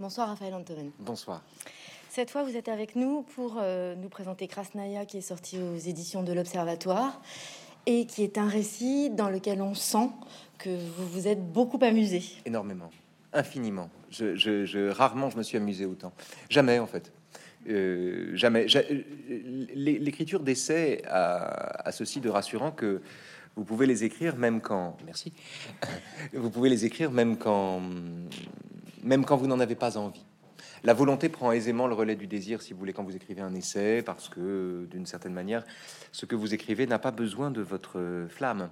Bonsoir Raphaël Antoven. Bonsoir. Cette fois, vous êtes avec nous pour euh, nous présenter Krasnaya, qui est sorti aux éditions de l'Observatoire et qui est un récit dans lequel on sent que vous vous êtes beaucoup amusé. Énormément, infiniment. Je, rarement je me suis amusé autant. Jamais en fait. Euh, jamais. L'écriture d'essai a, a, ceci de rassurant que vous pouvez les écrire même quand. Merci. Vous pouvez les écrire même quand, même quand vous n'en avez pas envie. La volonté prend aisément le relais du désir, si vous voulez, quand vous écrivez un essai, parce que, d'une certaine manière, ce que vous écrivez n'a pas besoin de votre flamme.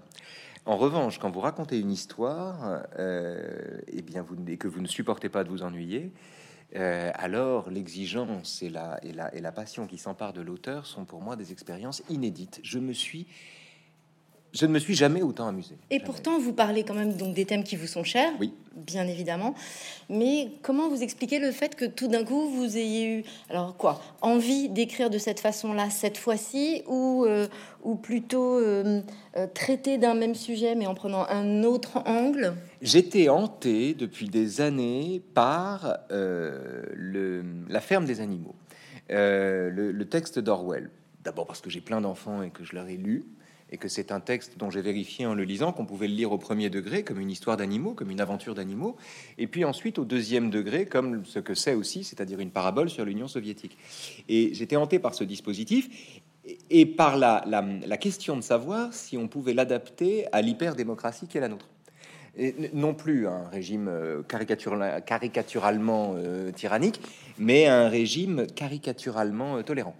En revanche, quand vous racontez une histoire, euh, eh bien, vous, et que vous ne supportez pas de vous ennuyer, euh, alors l'exigence et la, et, la, et la passion qui s'emparent de l'auteur sont pour moi des expériences inédites. Je me suis je ne me suis jamais autant amusé. Et pourtant, vous parlez quand même donc des thèmes qui vous sont chers, oui. bien évidemment. Mais comment vous expliquez le fait que tout d'un coup vous ayez eu, alors quoi, envie d'écrire de cette façon-là cette fois-ci, ou euh, ou plutôt euh, euh, traiter d'un même sujet mais en prenant un autre angle? J'étais hanté depuis des années par le, la ferme des animaux, le, le texte d'Orwell. D'abord parce que j'ai plein d'enfants et que je leur ai lu et que c'est un texte dont j'ai vérifié en le lisant qu'on pouvait le lire au premier degré comme une histoire d'animaux, comme une aventure d'animaux, et puis ensuite au deuxième degré comme ce que c'est aussi, c'est-à-dire une parabole sur l'Union soviétique. Et j'étais hanté par ce dispositif et par la, question de savoir si on pouvait l'adapter à l'hyper-démocratie qui est la nôtre. Et non plus un régime euh, caricaturalement euh, tyrannique, mais un régime caricaturalement euh, tolérant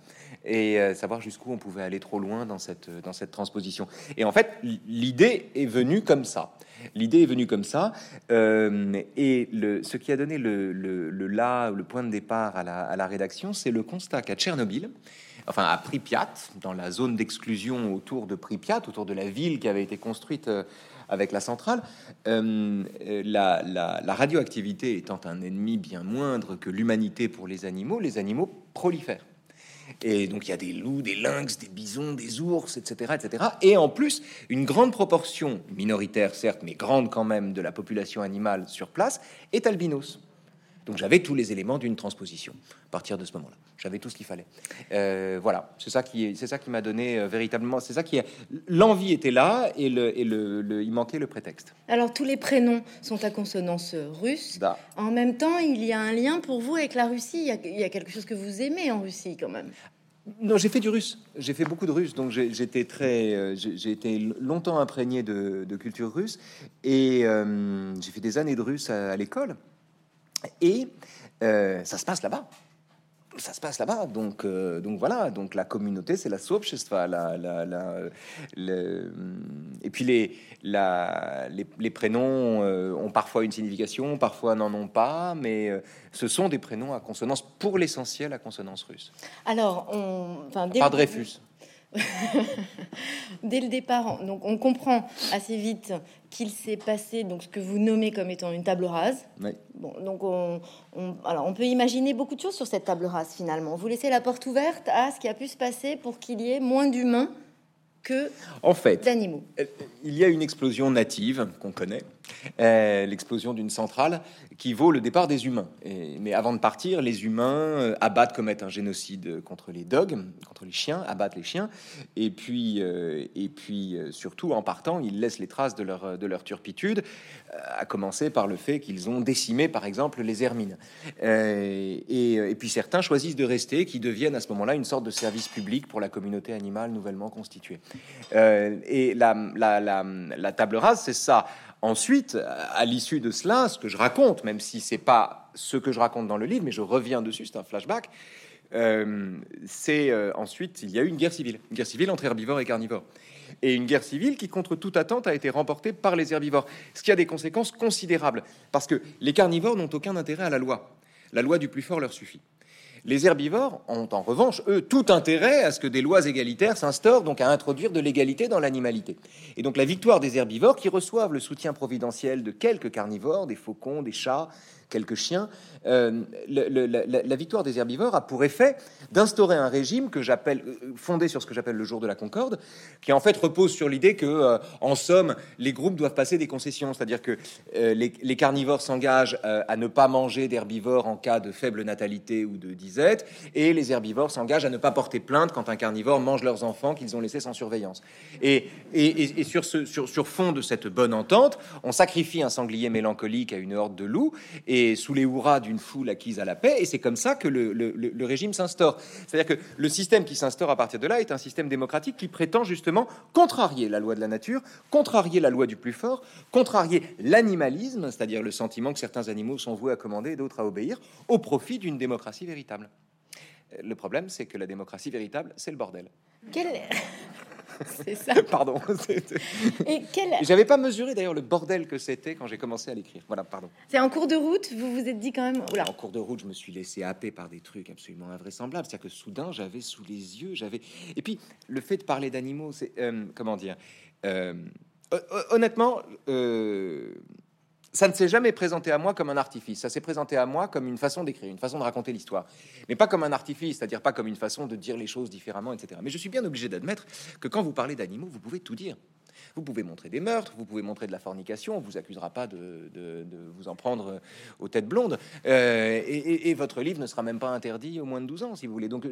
et euh, savoir jusqu'où on pouvait aller trop loin dans cette, dans cette transposition. Et en fait, l'idée est venue comme ça. L'idée est venue comme ça. Euh, et ce qui a donné le, le, le, là, le point de départ à la, à la rédaction, c'est le constat qu'à Tchernobyl, enfin à Pripyat, dans la zone d'exclusion autour de Pripyat, autour de la ville qui avait été construite euh, avec la centrale, euh, la, radioactivité étant un ennemi bien moindre que l'humanité pour les animaux, les animaux prolifèrent. Et donc il y a des loups, des lynx, des bisons, des ours, etc., etc. Et en plus, une grande proportion, minoritaire certes, mais grande quand même, de la population animale sur place est albinos. Donc j'avais tous les éléments d'une transposition à partir de ce moment-là. J'avais tout ce qu'il fallait. Euh, voilà, c'est ça qui c'est ça qui m'a donné euh, véritablement. C'est ça qui est l'envie était là et le et le, il manquait le prétexte. Alors tous les prénoms sont à consonance russe. En même temps, il y a un lien pour vous avec la Russie. Il y, a, il y a quelque chose que vous aimez en Russie quand même. Non, j'ai fait du russe. J'ai fait beaucoup de russe, donc j'étais très, euh, j'ai été longtemps imprégné de, de culture russe et euh, j'ai fait des années de russe à, à l'école. Et euh, ça se passe là-bas. Ça se passe là-bas, donc euh, donc voilà, donc la communauté c'est la soobchestva, la, la, la, et puis les, les, les prénoms euh, ont parfois une signification, parfois n'en ont pas, mais ce sont des prénoms à consonance pour l'essentiel à consonance russe. Alors, on, enfin, pas Dreyfus. Dès le départ, donc on comprend assez vite qu'il s'est passé donc ce que vous nommez comme étant une table rase. Bon, donc on, alors on peut imaginer beaucoup de choses sur cette table rase finalement. Vous laissez la porte ouverte à ce qui a pu se passer pour qu'il y ait moins d'humains que en fait d'animaux. Euh, il y a une explosion native qu'on connaît, l'explosion d'une centrale qui vaut le départ des humains. Mais avant de partir, les humains euh, abattent, commettent un génocide contre les dogs, contre les chiens, abattent les chiens, et puis euh, et puis euh, surtout en partant, ils laissent les traces de leur de leur turpitude, à commencer par le fait qu'ils ont décimé, par exemple, les hermines. Et, puis certains choisissent de rester, qui deviennent à ce moment-là une sorte de service public pour la communauté animale nouvellement constituée. et la table rase, c'est ça. Ensuite, à l'issue de cela, ce que je raconte, même si c'est pas ce que je raconte dans le livre, mais je reviens dessus, c'est un flashback. Euh, c'est euh, ensuite, il y a eu une guerre civile, une guerre civile entre herbivores et carnivores, et une guerre civile qui, contre toute attente, a été remportée par les herbivores, ce qui a des conséquences considérables, parce que les carnivores n'ont aucun intérêt à la loi. La loi du plus fort leur suffit. Les herbivores ont en revanche, eux, tout intérêt à ce que des lois égalitaires s'instaurent, donc à introduire de l'égalité dans l'animalité. Et donc la victoire des herbivores, qui reçoivent le soutien providentiel de quelques carnivores, des faucons, des chats, quelques chiens, euh, la, victoire des herbivores a pour effet d'instaurer un régime que j'appelle euh, fondé sur ce que j'appelle le jour de la Concorde, qui en fait repose sur l'idée que, euh, en somme, les groupes doivent passer des concessions, c'est-à-dire que les, carnivores s'engagent à ne pas manger d'herbivores en cas de faible natalité ou de disette, et les herbivores s'engagent à ne pas porter plainte quand un carnivore mange leurs enfants qu'ils ont laissés sans surveillance. Et, sur, ce, sur fond de cette bonne entente, on sacrifie un sanglier mélancolique à une horde de loups, et sous les hurrahs du une foule acquise à la paix, et c'est comme ça que le, régime s'instaure. C'est-à-dire que le système qui s'instaure à partir de là est un système démocratique qui prétend justement contrarier la loi de la nature, contrarier la loi du plus fort, contrarier l'animalisme, c'est-à-dire le sentiment que certains animaux sont voués à commander et d'autres à obéir, au profit d'une démocratie véritable. Le problème, c'est que la démocratie véritable, c'est le bordel. c'est ça. Pardon. Et J'avais pas mesuré d'ailleurs le bordel que c'était quand j'ai commencé à l'écrire. Voilà, pardon. C'est en cours de route, vous vous êtes dit quand même. En cours de route, je me suis laissé happer par des trucs absolument invraisemblables. C'est-à-dire que soudain, j'avais sous les yeux, j'avais. Et puis, le fait de parler d'animaux, c'est euh, comment dire. Euh, honnêtement, euh, ça ne s'est jamais présenté à moi comme un artifice. Ça s'est présenté à moi comme une façon d'écrire, une façon de raconter l'histoire. Mais pas comme un artifice, c'est-à-dire pas comme une façon de dire les choses différemment, etc. Mais je suis bien obligé d'admettre que quand vous parlez d'animaux, vous pouvez tout dire. Vous pouvez montrer des meurtres, vous pouvez montrer de la fornication, on vous accusera pas de, vous en prendre aux têtes blondes. Euh, et, votre livre ne sera même pas interdit au moins de 12 ans, si vous voulez. Donc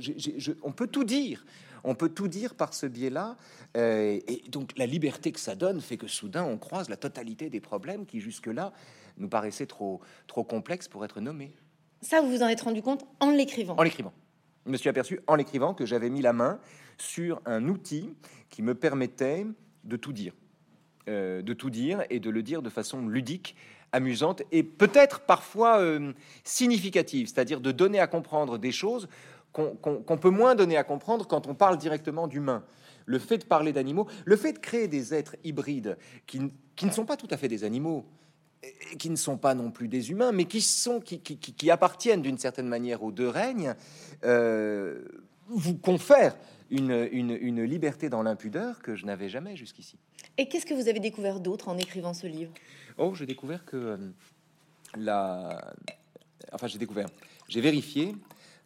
on peut tout dire. On peut tout dire par ce biais-là. Euh, et donc la liberté que ça donne fait que soudain on croise la totalité des problèmes qui jusque-là nous paraissaient trop, trop complexes pour être nommés. Ça, vous vous en êtes rendu compte en l'écrivant En l'écrivant. Je me suis aperçu en l'écrivant que j'avais mis la main sur un outil qui me permettait de tout dire. Euh, de tout dire et de le dire de façon ludique, amusante et peut-être parfois euh, significative, c'est-à-dire de donner à comprendre des choses qu'on peut moins donner à comprendre quand on parle directement d'humains. Le fait de parler d'animaux, le fait de créer des êtres hybrides qui, ne sont pas tout à fait des animaux, et qui ne sont pas non plus des humains, mais qui appartiennent d'une certaine manière aux deux règnes, euh, vous confère une, liberté dans l'impudeur que je n'avais jamais jusqu'ici. Et qu'est-ce que vous avez découvert d'autre en écrivant ce livre? Oh, j'ai découvert que euh, la... Enfin, j'ai découvert, j'ai vérifié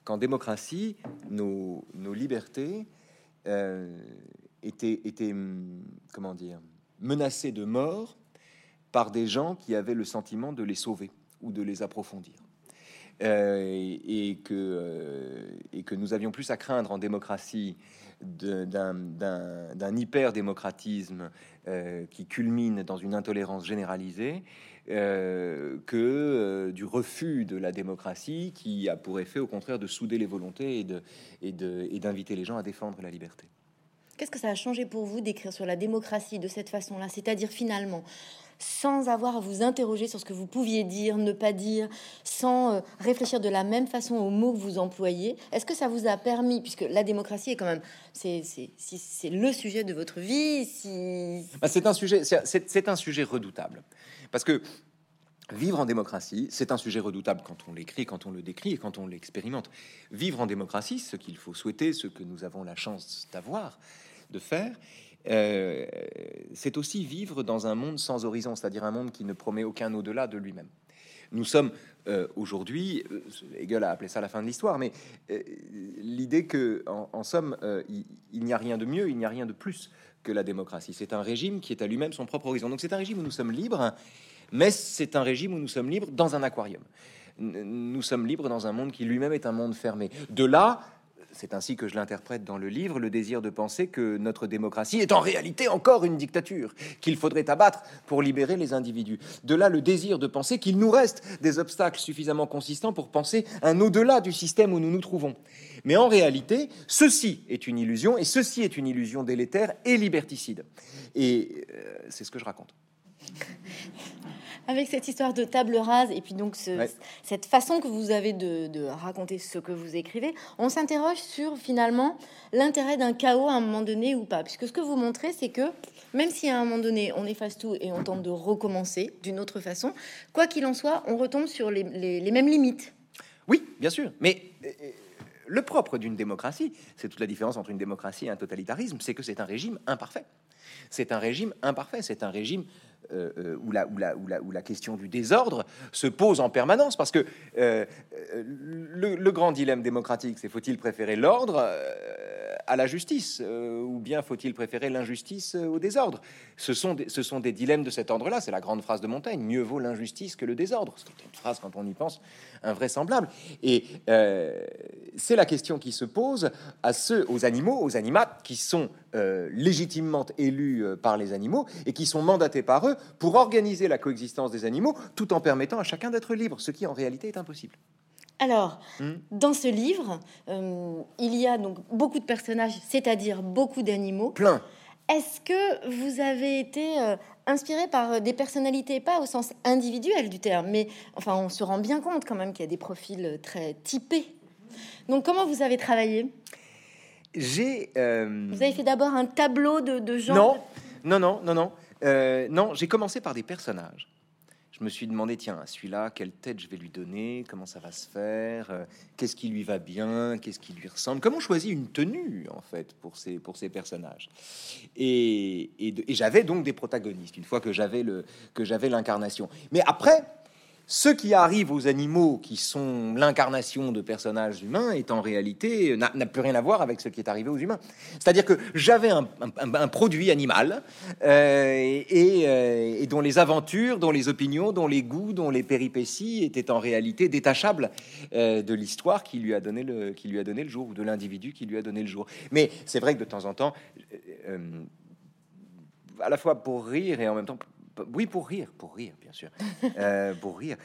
qu'en démocratie, nos, libertés euh, étaient, étaient, hum, comment dire, menacées de mort par des gens qui avaient le sentiment de les sauver ou de les approfondir. Euh, et, que, euh, et que nous avions plus à craindre en démocratie d'un hyper-démocratisme euh, qui culmine dans une intolérance généralisée que du refus de la démocratie qui a pour effet au contraire de souder les volontés et d'inviter les gens à défendre la liberté. Qu'est-ce que ça a changé pour vous d'écrire sur la démocratie de cette façon-là? C'est-à-dire finalement sans avoir à vous interroger sur ce que vous pouviez dire, ne pas dire, sans euh, réfléchir de la même façon aux mots que vous employez Est-ce que ça vous a permis, puisque la démocratie est quand même, c'est le sujet de votre vie si... Bah, c'est un sujet, c'est un sujet redoutable, parce que Vivre en démocratie, c'est un sujet redoutable quand on l'écrit, quand on le décrit et quand on l'expérimente. Vivre en démocratie, ce qu'il faut souhaiter, ce que nous avons la chance d'avoir, de faire, euh, c'est aussi vivre dans un monde sans horizon, c'est-à-dire un monde qui ne promet aucun au-delà de lui-même. Nous sommes euh, aujourd'hui, euh, Hegel a appelé ça la fin de l'histoire, mais l'idée que, en, somme, il, n'y a rien de mieux, il n'y a rien de plus que la démocratie. C'est un régime qui est à lui-même son propre horizon. Donc c'est un régime où nous sommes libres, mais c'est un régime où nous sommes libres dans un aquarium. Nous sommes libres dans un monde qui lui-même est un monde fermé. De là, c'est ainsi que je l'interprète dans le livre, le désir de penser que notre démocratie est en réalité encore une dictature, qu'il faudrait abattre pour libérer les individus. De là le désir de penser qu'il nous reste des obstacles suffisamment consistants pour penser un au-delà du système où nous nous trouvons. Mais en réalité, ceci est une illusion, et ceci est une illusion délétère et liberticide. Et euh, c'est ce que je raconte avec cette histoire de table rase et puis donc cette façon que vous avez de, raconter ce que vous écrivez, on s'interroge sur finalement l'intérêt d'un chaos à un moment donné ou pas. Puisque ce que vous montrez, c'est que même si à un moment donné on efface tout et on tente de recommencer d'une autre façon, quoi qu'il en soit, on retombe sur les, mêmes limites. Oui, bien sûr. Mais le propre d'une démocratie, c'est toute la différence entre une démocratie et un totalitarisme, c'est que c'est un régime imparfait. C'est un régime imparfait, c'est un régime euh, euh, où, la, la, la, la, question du désordre se pose en permanence, parce que euh, le, le, grand dilemme démocratique, c'est faut-il préférer l'ordre à la justice, ou bien faut-il préférer l'injustice au désordre? Ce sont, des, ce sont des dilemmes de cet ordre-là, c'est la grande phrase de Montaigne, mieux vaut l'injustice que le désordre, c'est une phrase, quand on y pense, invraisemblable. Et c'est la question qui se pose à ceux, aux animaux, aux animats, qui sont légitimement élus par les animaux, et qui sont mandatés par eux pour organiser la coexistence des animaux tout en permettant à chacun d'être libre, ce qui en réalité est impossible. Alors, hmm. dans ce livre, euh, il y a donc beaucoup de personnages, c'est-à-dire beaucoup d'animaux. Plein. Est-ce que vous avez été euh, inspiré par des personnalités, pas au sens individuel du terme, mais enfin, on se rend bien compte quand même qu'il y a des profils très typés. Donc, comment vous avez travaillé? J'ai. Euh, vous avez fait d'abord un tableau de, de gens? Non, non, non, non, non. Euh, non, j'ai commencé par des personnages. Je me suis demandé, tiens, celui-là, quelle tête je vais lui donner, comment ça va se faire, euh, qu'est-ce qui lui va bien, qu'est-ce qui lui ressemble, comment choisir une tenue, en fait, pour ces, pour ces personnages. Et, et j'avais donc des protagonistes, une fois que j'avais l'incarnation. Mais après, ce qui arrive aux animaux qui sont l'incarnation de personnages humains est en réalité n'a plus rien à voir avec ce qui est arrivé aux humains. C'est-à-dire que j'avais un, produit animal euh, euh, et, dont les aventures, dont les opinions, dont les goûts, dont les péripéties étaient en réalité détachables euh, de l'histoire qui lui a donné le qui lui a donné le jour ou de l'individu qui lui a donné le jour. Mais c'est vrai que de temps en temps à la fois pour rire et en même temps oui, pour rire, pour rire, bien sûr. Euh, pour rire,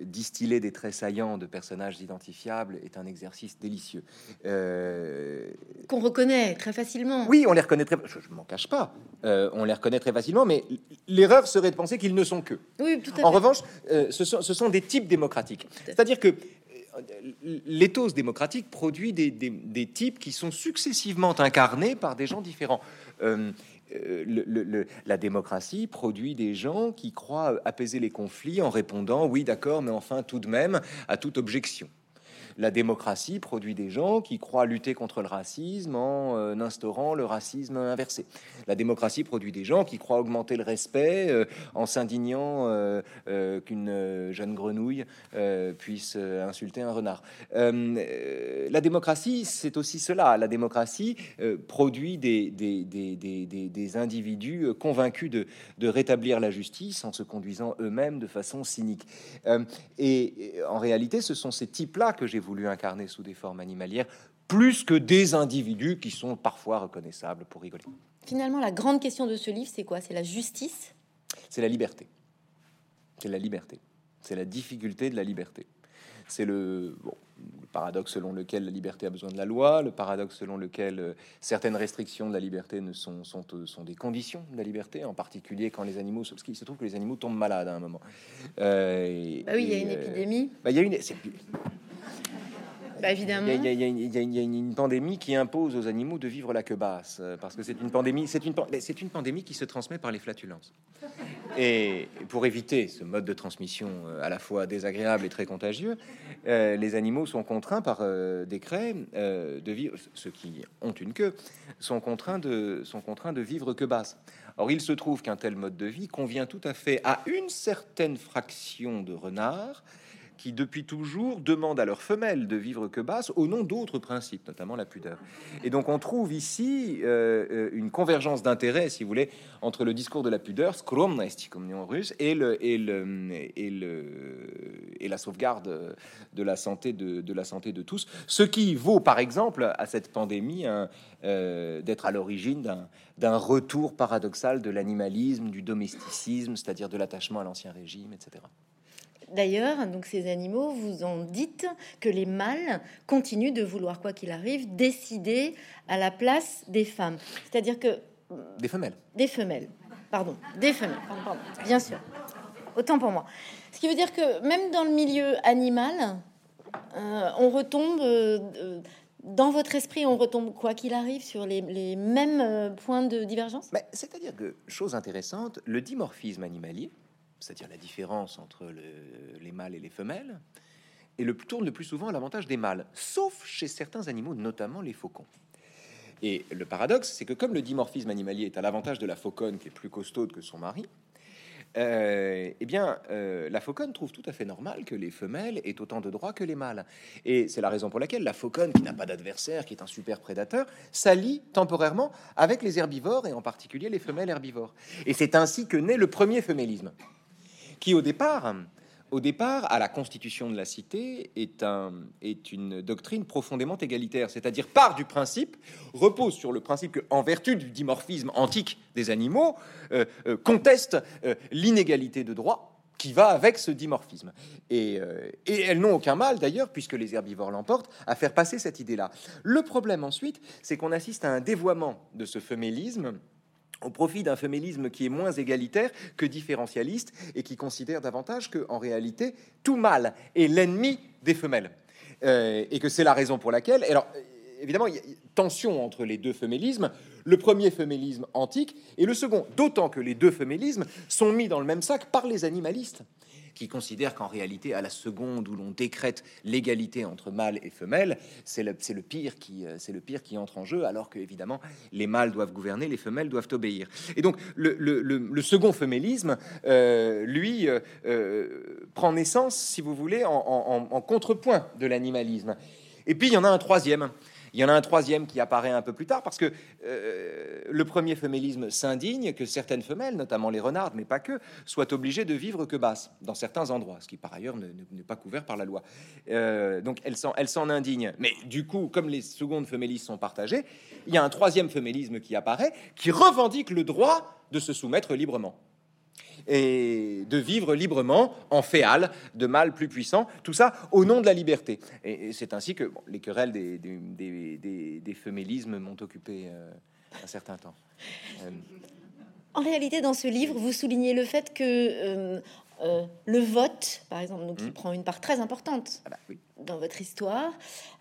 distiller des traits saillants de personnages identifiables est un exercice délicieux. Euh, Qu'on reconnaît très facilement. Oui, on les reconnaît très. Je, je m'en cache pas. Euh, on les reconnaît très facilement, mais l'erreur serait de penser qu'ils ne sont que. Oui, tout à en revanche, ce sont, ce, sont, des types démocratiques. C'est-à-dire que l'éthos démocratique produit des, des, des, types qui sont successivement incarnés par des gens différents. Euh, le, la démocratie produit des gens qui croient apaiser les conflits en répondant oui d'accord mais enfin tout de même à toute objection la démocratie produit des gens qui croient lutter contre le racisme en euh, instaurant le racisme inversé. La démocratie produit des gens qui croient augmenter le respect euh, en s'indignant euh, qu'une jeune grenouille puisse insulter un renard. la démocratie, c'est aussi cela. La démocratie produit des, individus convaincus de, de, rétablir la justice en se conduisant eux-mêmes de façon cynique. et en réalité, ce sont ces types-là que j'ai voulu incarner sous des formes animalières, plus que des individus qui sont parfois reconnaissables pour rigoler. Finalement, la grande question de ce livre, c'est quoi? C'est la justice? C'est la liberté. C'est la liberté. C'est la difficulté de la liberté. C'est le, paradoxe selon lequel la liberté a besoin de la loi, le paradoxe selon lequel euh, certaines restrictions de la liberté ne sont, sont, euh, sont, des conditions de la liberté, en particulier quand les animaux, parce qu'il se trouve que les animaux tombent malades à un moment. Euh, bah oui, il y a une épidémie. Bah, il y a une, bah, évidemment. Il y, a, une pandémie qui impose aux animaux de vivre la queue basse, euh, parce que c'est une pandémie, c'est une, pandémie qui se transmet par les flatulences. Et pour éviter ce mode de transmission euh, à la fois désagréable et très contagieux, euh, les animaux sont contraints par décret de vivre, ceux qui ont une queue sont contraints de, sont contraints de vivre queue basse. Or, il se trouve qu'un tel mode de vie convient tout à fait à une certaine fraction de renards qui depuis toujours demandent à leurs femelles de vivre que basse au nom d'autres principes, notamment la pudeur. Et donc on trouve ici euh, euh, une convergence d'intérêts, si vous voulez, entre le discours de la pudeur, skromnosti comme en russe, et, le, et, le, et, la sauvegarde de la santé de, de, la santé de tous, ce qui vaut par exemple à cette pandémie euh, d'être à l'origine d'un retour paradoxal de l'animalisme, du domesticisme, c'est-à-dire de l'attachement à l'ancien régime, etc. D'ailleurs, donc ces animaux, vous en dites que les mâles continuent de vouloir, quoi qu'il arrive, décider à la place des femmes. C'est-à-dire que... Des femelles. Des femelles. Pardon. Des femelles. Bien sûr. Autant pour moi. Ce qui veut dire que même dans le milieu animal, euh, on retombe... Euh, dans votre esprit, on retombe, quoi qu'il arrive, sur les, mêmes euh, points de divergence? C'est-à-dire que, chose intéressante, le dimorphisme animalier, c'est-à-dire la différence entre les mâles et les femelles, et le tourne le plus souvent à l'avantage des mâles, sauf chez certains animaux, notamment les faucons. Et le paradoxe, c'est que comme le dimorphisme animalier est à l'avantage de la fauconne qui est plus costaude que son mari, euh, eh bien, euh, la fauconne trouve tout à fait normal que les femelles aient autant de droits que les mâles. Et c'est la raison pour laquelle la fauconne, qui n'a pas d'adversaire, qui est un super prédateur, s'allie temporairement avec les herbivores, et en particulier les femelles herbivores. Et c'est ainsi que naît le premier femélisme, qui au départ au départ, à la constitution de la cité est, un, est une doctrine profondément égalitaire, c'est-à-dire part du principe, repose sur le principe que, en vertu du dimorphisme antique des animaux, euh, euh, conteste euh, l'inégalité de droit qui va avec ce dimorphisme. Et, elles n'ont aucun mal, d'ailleurs, puisque les herbivores l'emportent, à faire passer cette idée-là. Le problème ensuite, c'est qu'on assiste à un dévoiement de ce femélisme au profit d'un féminisme qui est moins égalitaire que différentialiste et qui considère davantage que, en réalité, tout mâle est l'ennemi des femelles. Euh, et que c'est la raison pour laquelle. Alors, évidemment, il y a tension entre les deux féminismes. Le premier féminisme antique et le second, d'autant que les deux féminismes sont mis dans le même sac par les animalistes qui considère qu'en réalité, à la seconde où l'on décrète l'égalité entre mâles et femelles, c'est le, pire qui, euh, c'est le pire qui entre en jeu, alors que évidemment les mâles doivent gouverner, les femelles doivent obéir. Et donc le, second fémélisme, euh, lui, euh, prend naissance, si vous voulez, en, en contrepoint de l'animalisme. Et puis il y en a un troisième il y en a un troisième qui apparaît un peu plus tard parce que euh, le premier femélisme s'indigne que certaines femelles, notamment les renardes, mais pas que, soient obligées de vivre que basses dans certains endroits, ce qui par ailleurs n'est pas couvert par la loi. Euh, donc elles s'en, indignent. Mais du coup, comme les secondes fémélismes sont partagées, il y a un troisième fémélisme qui apparaît qui revendique le droit de se soumettre librement et de vivre librement en féal de mâles plus puissants, tout ça au nom de la liberté. Et, c'est ainsi que les querelles des, des, femélismes m'ont occupé euh, un certain temps. Euh, en réalité, dans ce livre, vous soulignez le fait que euh, euh, le vote, par exemple, donc, qui mmh. prend une part très importante ah bah dans votre histoire,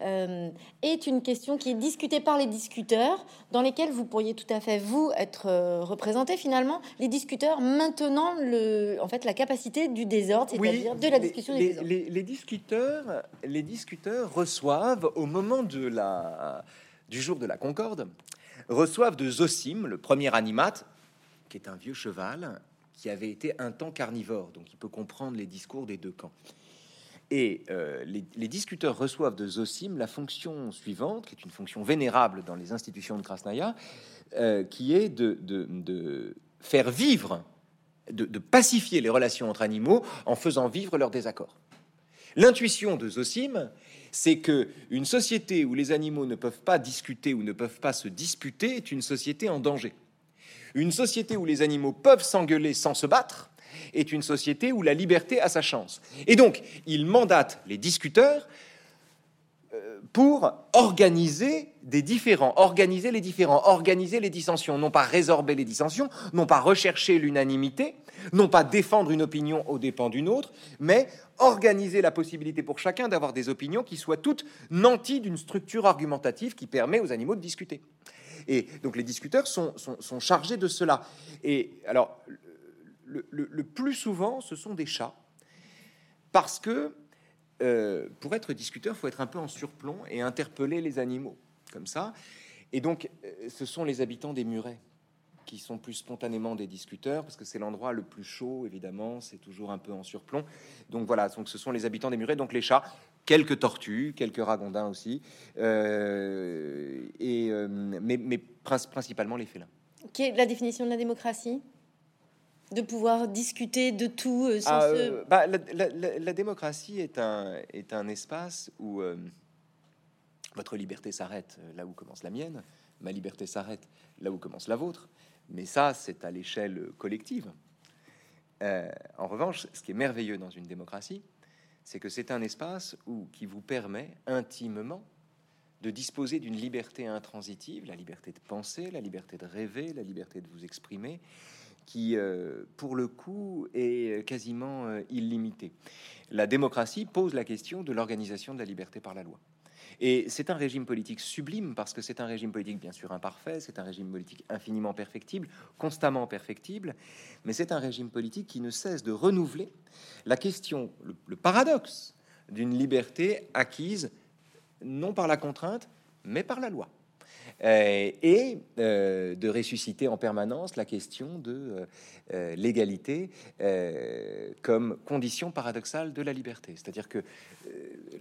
euh, est une question qui est discutée par les discuteurs, dans lesquels vous pourriez tout à fait, vous, être euh, représenté finalement, les discuteurs maintenant le, en fait, la capacité du désordre, c'est-à-dire de la discussion les, des les, discuteurs, les discuteurs reçoivent, au moment de la, du jour de la Concorde, reçoivent de Zosim, le premier animate, qui est un vieux cheval, qui avait été un temps carnivore, donc il peut comprendre les discours des deux camps. Et euh, les, discuteurs reçoivent de Zosim la fonction suivante, qui est une fonction vénérable dans les institutions de Krasnaya, euh, qui est de, faire vivre, de, pacifier les relations entre animaux en faisant vivre leurs désaccords. L'intuition de Zosim, c'est que une société où les animaux ne peuvent pas discuter ou ne peuvent pas se disputer est une société en danger. Une société où les animaux peuvent s'engueuler sans se battre est une société où la liberté a sa chance. Et donc, il mandate les discuteurs euh, pour organiser des différents, organiser les différents, organiser les dissensions, non pas résorber les dissensions, non pas rechercher l'unanimité, non pas défendre une opinion aux dépens d'une autre, mais organiser la possibilité pour chacun d'avoir des opinions qui soient toutes nanties d'une structure argumentative qui permet aux animaux de discuter. Et donc les discuteurs sont, chargés de cela. Et alors, le, plus souvent, ce sont des chats, parce que euh, pour être discuteur, il faut être un peu en surplomb et interpeller les animaux, comme ça. Et donc, euh, ce sont les habitants des murets qui sont plus spontanément des discuteurs, parce que c'est l'endroit le plus chaud, évidemment, c'est toujours un peu en surplomb. Donc voilà, donc ce sont les habitants des murets, donc les chats, quelques tortues, quelques ragondins aussi, euh, et, euh, mais, mais principalement les félins. Quelle est la définition de la démocratie? De pouvoir discuter de tout euh, sans ah, bah, la, démocratie est un, est un espace où votre liberté s'arrête là où commence la mienne, ma liberté s'arrête là où commence la vôtre. Mais ça, c'est à l'échelle collective. Euh, en revanche, ce qui est merveilleux dans une démocratie, c'est que c'est un espace où, qui vous permet intimement de disposer d'une liberté intransitive, la liberté de penser, la liberté de rêver, la liberté de vous exprimer, qui, euh, pour le coup, est quasiment euh, illimitée. La démocratie pose la question de l'organisation de la liberté par la loi. Et c'est un régime politique sublime parce que c'est un régime politique bien sûr imparfait, c'est un régime politique infiniment perfectible, constamment perfectible, mais c'est un régime politique qui ne cesse de renouveler la question, le, paradoxe d'une liberté acquise non par la contrainte, mais par la loi. Euh, et euh, de ressusciter en permanence la question de euh, l'égalité comme condition paradoxale de la liberté. C'est-à-dire que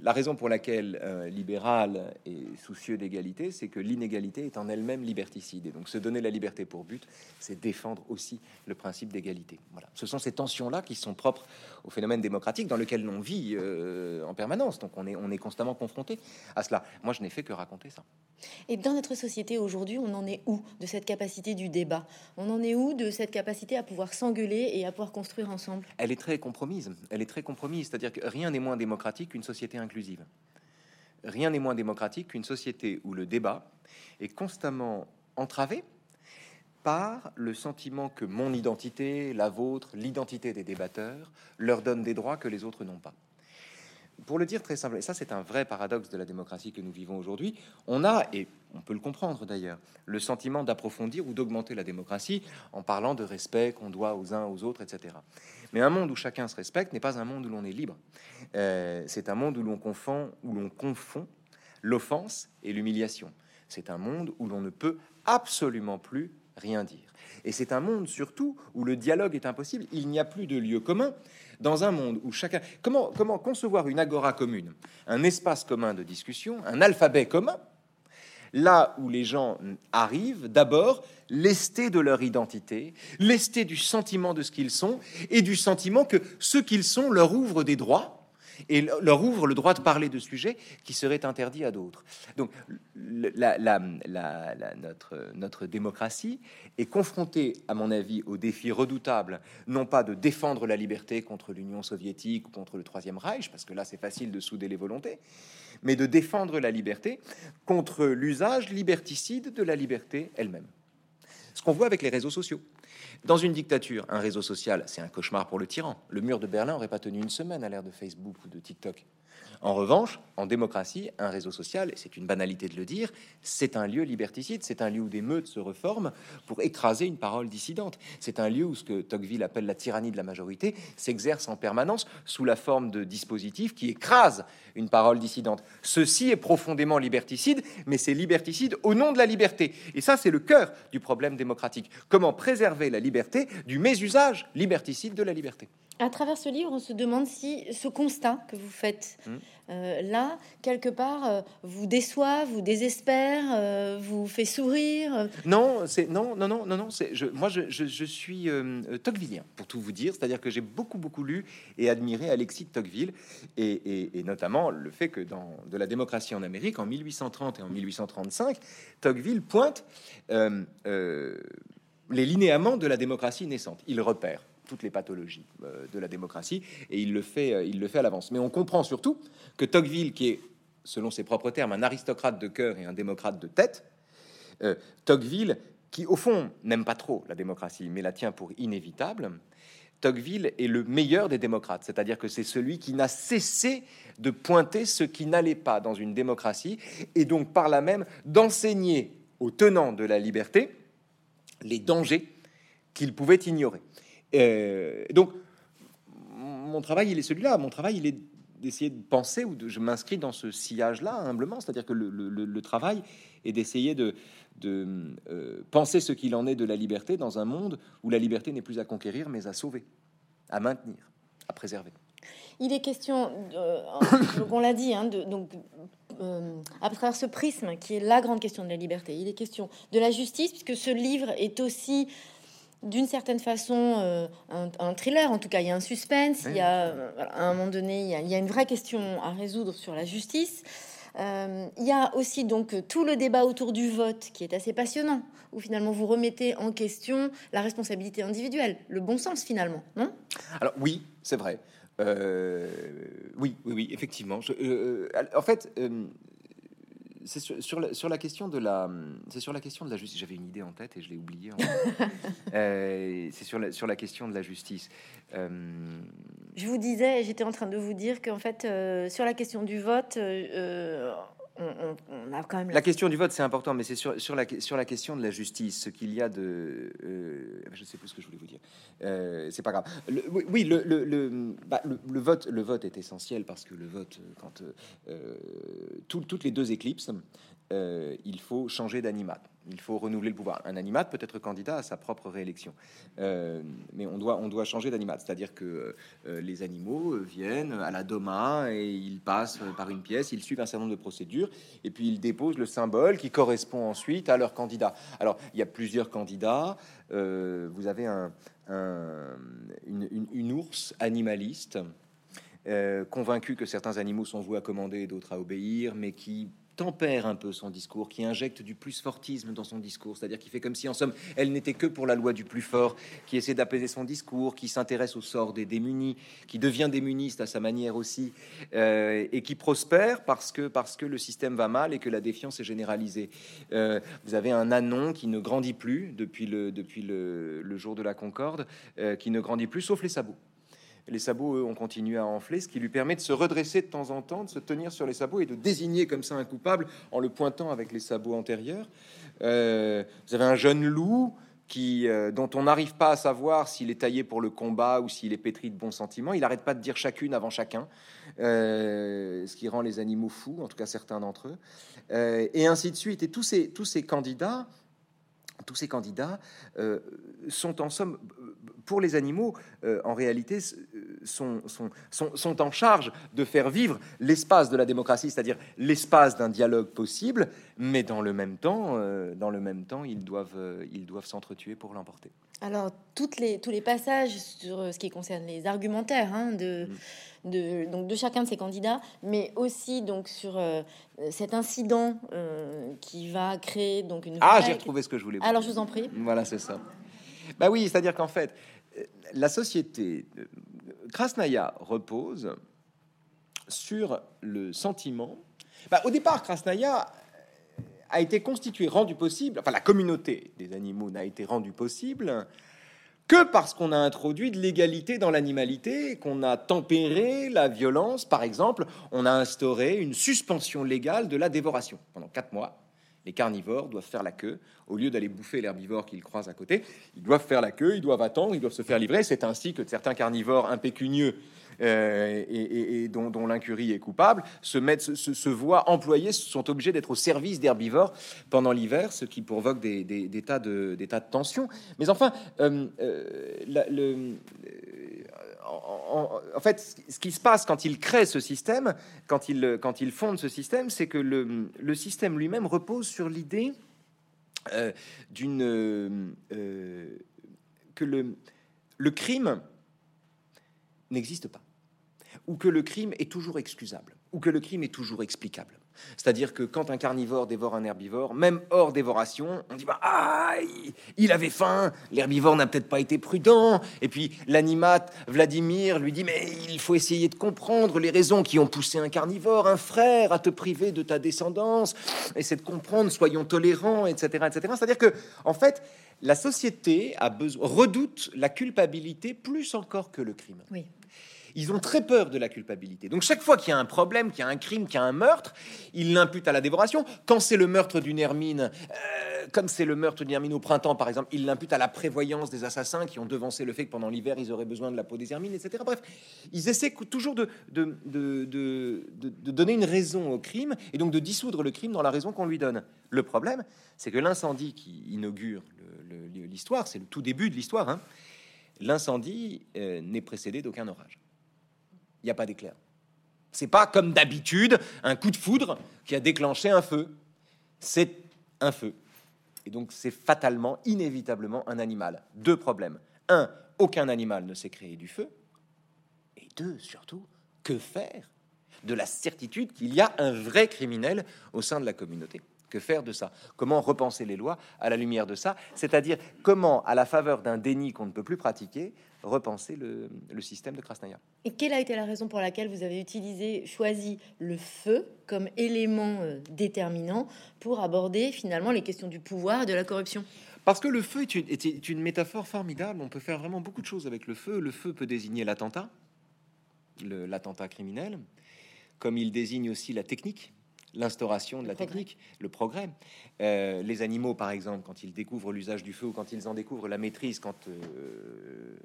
la raison pour laquelle un libéral est soucieux d'égalité, c'est que l'inégalité est en elle-même liberticide. Et donc se donner la liberté pour but, c'est défendre aussi le principe d'égalité. Voilà. Ce sont ces tensions-là qui sont propres au phénomène démocratique dans lequel l'on vit en permanence. Donc on est, on est constamment confronté à cela. Moi, je n'ai fait que raconter ça. Et dans notre société aujourd'hui, on en est où de cette capacité du débat? On en est où de cette capacité à pouvoir s'engueuler et à pouvoir construire ensemble? Elle est très compromise. Elle est très compromise. C'est-à-dire que rien n'est moins démocratique qu'une société inclusive. Rien n'est moins démocratique qu'une société où le débat est constamment entravé par le sentiment que mon identité, la vôtre, l'identité des débatteurs leur donne des droits que les autres n'ont pas pour le dire très simple, ça c'est un vrai paradoxe de la démocratie que nous vivons aujourd'hui, on a, et on peut le comprendre d'ailleurs, le sentiment d'approfondir ou d'augmenter la démocratie en parlant de respect qu'on doit aux uns aux autres, etc. Mais un monde où chacun se respecte n'est pas un monde où l'on est libre. Euh, c'est un monde où l'on confond, l'offense et l'humiliation. C'est un monde où l'on ne peut absolument plus rien dire. Et c'est un monde surtout où le dialogue est impossible. Il n'y a plus de lieu commun dans un monde où chacun... Comment concevoir une agora commune, un espace commun de discussion, un alphabet commun, là où les gens arrivent d'abord lestés de leur identité, lestés du sentiment de ce qu'ils sont et du sentiment que ce qu'ils sont leur ouvre des droits et leur ouvre le droit de parler de sujets qui seraient interdits à d'autres. Donc notre, notre démocratie est confrontée, à mon avis, au défi redoutable, non pas de défendre la liberté contre l'Union soviétique ou contre le Troisième Reich, parce que là c'est facile de souder les volontés, mais de défendre la liberté contre l'usage liberticide de la liberté elle-même. Ce qu'on voit avec les réseaux sociaux. Dans une dictature, un réseau social, c'est un cauchemar pour le tyran. Le mur de Berlin n'aurait pas tenu une semaine à l'ère de Facebook ou de TikTok. En revanche, en démocratie, un réseau social, c'est une banalité de le dire, c'est un lieu liberticide, c'est un lieu où des meutes se reforment pour écraser une parole dissidente. C'est un lieu où ce que Tocqueville appelle la tyrannie de la majorité s'exerce en permanence sous la forme de dispositifs qui écrasent une parole dissidente. Ceci est profondément liberticide, mais c'est liberticide au nom de la liberté. Et ça, c'est le cœur du problème démocratique. Comment préserver la liberté du mésusage liberticide de la liberté? À travers ce livre, on se demande si ce constat que vous faites mmh. euh, là, quelque part, euh, vous déçoit, vous désespère, euh, vous fait sourire. Non, c'est non, non, non, non, non. C'est je, moi, je, je, suis Tocquevillien pour tout vous dire, c'est-à-dire que j'ai beaucoup, beaucoup lu et admiré Alexis de Tocqueville, et, et, notamment le fait que dans de la démocratie en Amérique, en 1830 et en 1835, Tocqueville pointe les linéaments de la démocratie naissante. Il repère toutes les pathologies euh, de la démocratie, et il le fait, euh, il le fait à l'avance. Mais on comprend surtout que Tocqueville, qui est, selon ses propres termes, un aristocrate de cœur et un démocrate de tête, euh, Tocqueville, qui au fond n'aime pas trop la démocratie, mais la tient pour inévitable, Tocqueville est le meilleur des démocrates, c'est-à-dire que c'est celui qui n'a cessé de pointer ce qui n'allait pas dans une démocratie, et donc par là même d'enseigner aux tenants de la liberté les dangers qu'ils pouvaient ignorer. Euh, donc, mon travail, il est celui-là. Mon travail, il est d'essayer de penser ou de, je m'inscris dans ce sillage-là humblement, c'est-à-dire que le, travail est d'essayer de, euh, penser ce qu'il en est de la liberté dans un monde où la liberté n'est plus à conquérir, mais à sauver, à maintenir, à préserver. Il est question, euh, on l'a dit, hein, donc à travers ce prisme qui est la grande question de la liberté, il est question de la justice, puisque ce livre est aussi d'une certaine façon euh, un, thriller. En tout cas, il y a un suspense. Il y a, euh, à un moment donné, il y, a, une vraie question à résoudre sur la justice. Euh, il y a aussi donc tout le débat autour du vote qui est assez passionnant, où finalement vous remettez en question la responsabilité individuelle, le bon sens finalement, non? Alors oui, c'est vrai. oui, oui, oui, effectivement. en fait, c'est sur, la, question de la, c'est sur la question de la justice. J'avais une idée en tête et je l'ai oubliée. Euh, c'est sur la, sur la question de la justice. Euh, je vous disais, j'étais en train de vous dire qu'en fait, euh, sur la question du vote, on, a quand même la... question du vote, c'est important, mais c'est sur, sur, la, sur la question de la justice, ce qu'il y a de, euh, je ne sais plus ce que je voulais vous dire. Euh, c'est pas grave. oui, le, le, bah, le, vote, le vote est essentiel parce que le vote, quand euh, toutes les deux éclipses, euh, il faut changer d'animat. Il faut renouveler le pouvoir. Un animat peut être candidat à sa propre réélection, euh, mais on doit, on doit changer d'animat. C'est-à-dire que euh, les animaux viennent à la doma et ils passent par une pièce, ils suivent un certain nombre de procédures et puis ils déposent le symbole qui correspond ensuite à leur candidat. Alors il y a plusieurs candidats. vous avez un, une, une, ours animaliste. convaincu que certains animaux sont voués à commander et d'autres à obéir, mais qui tempère un peu son discours, qui injecte du plus fortisme dans son discours, c'est-à-dire qui fait comme si en somme elle n'était que pour la loi du plus fort, qui essaie d'apaiser son discours, qui s'intéresse au sort des démunis, qui devient démuniste à sa manière aussi, euh, et qui prospère parce que parce que le système va mal et que la défiance est généralisée. Euh, vous avez un anon qui ne grandit plus depuis le depuis le, jour de la Concorde, euh, qui ne grandit plus sauf les sabots les sabots, eux, ont continué à enfler, ce qui lui permet de se redresser de temps en temps, de se tenir sur les sabots et de désigner comme ça un coupable en le pointant avec les sabots antérieurs. Euh, vous avez un jeune loup qui, euh, dont on n'arrive pas à savoir s'il est taillé pour le combat ou s'il est pétri de bons sentiments. Il n'arrête pas de dire chacune avant chacun, euh, ce qui rend les animaux fous, en tout cas certains d'entre eux, et ainsi de suite. Et tous ces, tous ces candidats tous ces candidats euh, sont en somme, pour les animaux, euh, en réalité, euh, sont, en charge de faire vivre l'espace de la démocratie, c'est-à-dire l'espace d'un dialogue possible, mais dans le même temps, dans le même temps, ils doivent, ils doivent s'entretuer pour l'emporter. Alors, toutes les, tous les passages sur ce qui concerne les argumentaires hein, de, mm de, donc de chacun de ces candidats, mais aussi donc sur euh, cet incident euh, qui va créer donc une. Ah, j'ai retrouvé ce que je voulais. Alors je vous en prie. Voilà, c'est ça. Bah oui, c'est-à-dire qu'en fait, euh, la société Krasnaya repose sur le sentiment. Bah, au départ, Krasnaya a été constituée, rendue possible. Enfin, la communauté des animaux n'a été rendue possible que parce qu'on a introduit de l'égalité dans l'animalité, qu'on a tempéré la violence. Par exemple, on a instauré une suspension légale de la dévoration. Pendant quatre mois, les carnivores doivent faire la queue. Au lieu d'aller bouffer l'herbivore qu'ils croisent à côté, ils doivent faire la queue, ils doivent attendre, ils doivent se faire livrer. C'est ainsi que certains carnivores impécunieux euh, et, dont, l'incurie est coupable, se, voient employés, sont obligés d'être au service d'herbivores pendant l'hiver, ce qui provoque des, tas de, tensions. Mais enfin, euh, euh, en, fait, ce qui se passe quand il crée ce système, quand il, quand fonde ce système, c'est que le, système lui-même repose sur l'idée que le crime n'existe pas ou que le crime est toujours excusable, ou que le crime est toujours explicable. C'est-à-dire que quand un carnivore dévore un herbivore, même hors dévoration, on dit bah, ah, il avait faim, l'herbivore n'a peut-être pas été prudent. Et puis l'animat Vladimir lui dit mais il faut essayer de comprendre les raisons qui ont poussé un carnivore, un frère, à te priver de ta descendance. Essaie de comprendre, soyons tolérants, etc., etc. C'est-à-dire que en fait, la société a besoin, redoute la culpabilité plus encore que le crime. Oui ils ont très peur de la culpabilité. Donc chaque fois qu'il y a un problème, qu'il y a un crime, qu'il y a un meurtre, ils l'imputent à la dévoration. Quand c'est le meurtre d'une hermine, euh, comme c'est le meurtre d'une hermine au printemps, par exemple, ils l'imputent à la prévoyance des assassins qui ont devancé le fait que pendant l'hiver, ils auraient besoin de la peau des hermines, etc. Bref, ils essaient toujours de, donner une raison au crime et donc de dissoudre le crime dans la raison qu'on lui donne. Le problème, c'est que l'incendie qui inaugure l'histoire, c'est le tout début de l'histoire, hein, l'incendie euh, n'est précédé d'aucun orage il n'y a pas d'éclair. C'est pas comme d'habitude un coup de foudre qui a déclenché un feu. C'est un feu. Et donc c'est fatalement, inévitablement un animal. Deux problèmes. Un, aucun animal ne sait créer du feu. Et deux, surtout, que faire de la certitude qu'il y a un vrai criminel au sein de la communauté? Que faire de ça? Comment repenser les lois à la lumière de ça? C'est-à-dire comment, à la faveur d'un déni qu'on ne peut plus pratiquer, repenser le, système de Krasnaya. Et quelle a été la raison pour laquelle vous avez utilisé, choisi le feu comme élément euh, déterminant pour aborder finalement les questions du pouvoir et de la corruption? Parce que le feu est une, est une métaphore formidable. On peut faire vraiment beaucoup de choses avec le feu. Le feu peut désigner l'attentat, l'attentat criminel, comme il désigne aussi la technique, l'instauration de la technique, le progrès. Euh, les animaux, par exemple, quand ils découvrent l'usage du feu ou quand ils en découvrent la maîtrise, quand euh,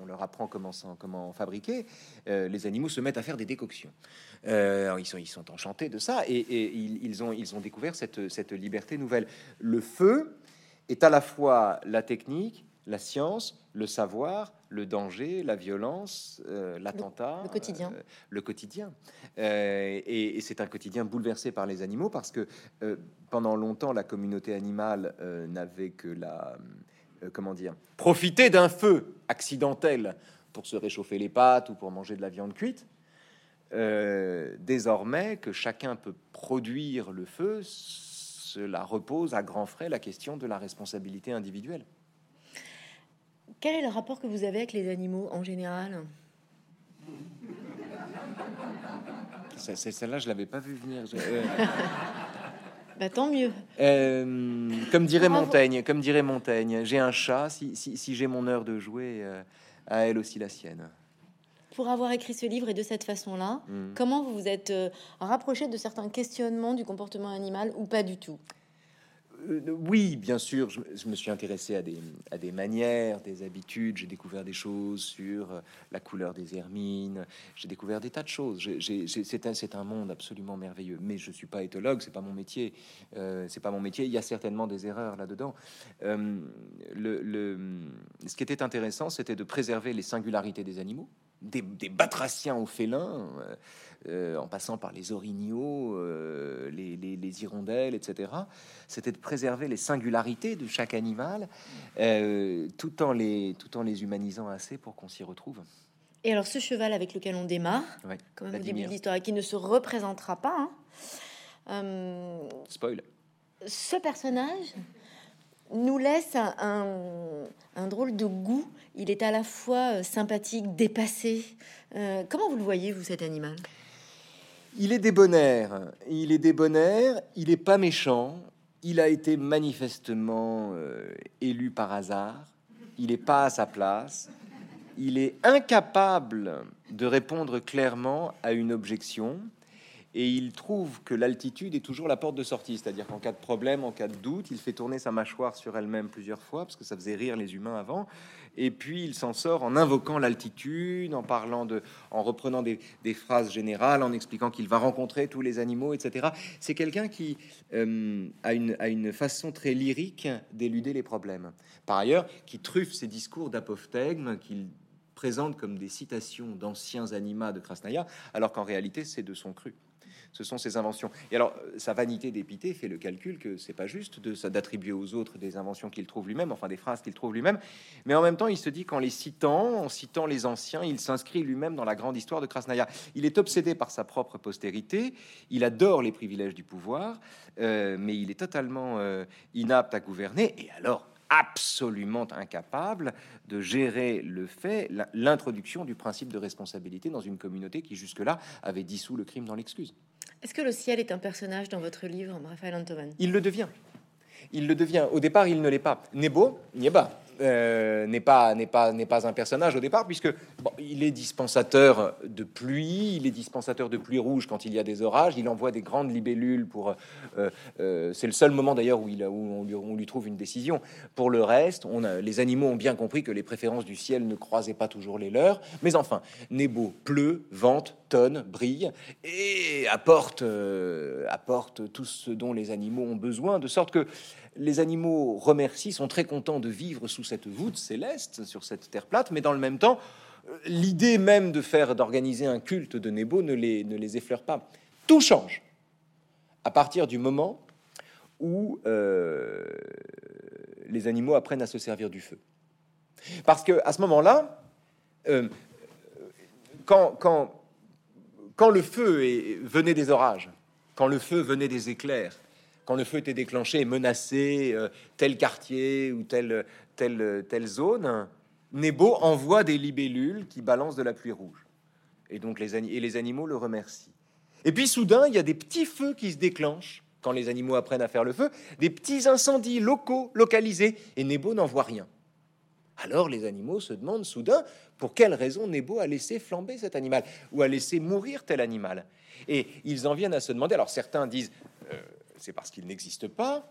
on leur apprend comment, comment fabriquer, euh, les animaux se mettent à faire des décoctions. ils, sont, ils sont enchantés de ça et, ils, ont, ils ont découvert cette, cette liberté nouvelle. Le feu est à la fois la technique, la science, le savoir, le danger, la violence, euh, l'attentat, le, quotidien. Euh, le quotidien. Euh, et, c'est un quotidien bouleversé par les animaux parce que pendant longtemps, la communauté animale n'avait que la, comment dire, profiter d'un feu accidentel pour se réchauffer les pattes ou pour manger de la viande cuite. désormais, que chacun peut produire le feu, cela repose à grands frais la question de la responsabilité individuelle. Quel est le rapport que vous avez avec les animaux en général Celle-là, je l'avais pas vu venir. Euh, bah, tant mieux. Euh, comme dirait Montaigne, comme dirait Montaigne, j'ai un chat. Si, j'ai mon heure de jouer, euh, à elle aussi la sienne. Pour avoir écrit ce livre et de cette façon-là, hmm. comment vous vous êtes rapproché de certains questionnements du comportement animal ou pas du tout? Oui, bien sûr, je, me suis intéressé à des, manières, des habitudes. J'ai découvert des choses sur euh, la couleur des hermines. J'ai découvert des tas de choses. C'est un, monde absolument merveilleux. Mais je suis pas éthologue, c'est pas mon métier. Euh, c'est pas mon métier. Il y a certainement des erreurs là-dedans. ce qui était intéressant, c'était de préserver les singularités des animaux des, batraciens aux félins, euh, euh, en passant par les orignaux, euh, les, hirondelles, etc. C'était de préserver les singularités de chaque animal, tout, en les, tout en les humanisant assez pour qu'on s'y retrouve. Et alors ce cheval avec lequel on démarre, comme au début de l'histoire, qui ne se représentera pas, hein, spoil. Ce personnage, nous laisse un, drôle de goût. Il est à la fois euh, sympathique, dépassé. Euh, comment vous le voyez, vous, cet animal? Il est débonnaire. Il est débonnaire. Il n'est pas méchant. Il a été manifestement euh, élu par hasard. Il n'est pas à sa place. Il est incapable de répondre clairement à une objection et il trouve que l'altitude est toujours la porte de sortie, c'est-à-dire qu'en cas de problème, en cas de doute, il fait tourner sa mâchoire sur elle-même plusieurs fois, parce que ça faisait rire les humains avant, et puis il s'en sort en invoquant l'altitude, en parlant de, en reprenant des, phrases générales, en expliquant qu'il va rencontrer tous les animaux, etc. C'est quelqu'un qui euh, a, une, façon très lyrique d'éluder les problèmes. Par ailleurs, qui truffe ses discours d'apophthegme, qu'il présente comme des citations d'anciens animaux de Krasnaya, alors qu'en réalité c'est de son cru ce sont ses inventions. Et alors, euh, sa vanité d'épité fait le calcul que c'est pas juste d'attribuer aux autres des inventions qu'il trouve lui-même, enfin des phrases qu'il trouve lui-même, mais en même temps, il se dit qu'en les citant, en citant les anciens, il s'inscrit lui-même dans la grande histoire de Krasnaya. Il est obsédé par sa propre postérité, il adore les privilèges du pouvoir, euh, mais il est totalement euh, inapte à gouverner. Et alors, absolument incapable de gérer le fait, l'introduction du principe de responsabilité dans une communauté qui jusque-là avait dissous le crime dans l'excuse. Est-ce que le ciel est un personnage dans votre livre, Raphaël Antoven Il le devient. Il le devient. Au départ, il ne l'est pas. Nebo, pas. Euh, n'est pas n'est pas n'est pas un personnage au départ puisque il est dispensateur de pluie, il est dispensateur de pluie rouge quand il y a des orages, il envoie des grandes libellules pour euh, euh, c'est le seul moment d'ailleurs où il où on lui, on lui, trouve une décision. Pour le reste, on a, les animaux ont bien compris que les préférences du ciel ne croisaient pas toujours les leurs, mais enfin, Nebo pleut, vente, tonne, brille et apporte apporte tout ce dont les animaux ont besoin de sorte que les animaux remercient, sont très contents de vivre sous cette voûte céleste, sur cette terre plate, mais dans le même temps, l'idée même de faire, d'organiser un culte de Nebo ne les, ne les effleure pas. Tout change à partir du moment où euh, les animaux apprennent à se servir du feu. Parce que à ce moment-là, euh, quand, quand, quand le feu venait des orages, quand le feu venait des éclairs, quand le feu était déclenché et menacé euh, tel quartier ou telle, telle, telle zone, Nebo envoie des libellules qui balancent de la pluie rouge. Et donc les animaux le remercient. Et puis soudain, il y a des petits feux qui se déclenchent quand les animaux apprennent à faire le feu, des petits incendies locaux, localisés, et Nebo n'en voit rien. Alors les animaux se demandent soudain pour quelle raison Nebo a laissé flamber cet animal ou a laissé mourir tel animal? Et ils en viennent à se demander, alors certains disent, euh, c'est parce qu'il n'existe pas,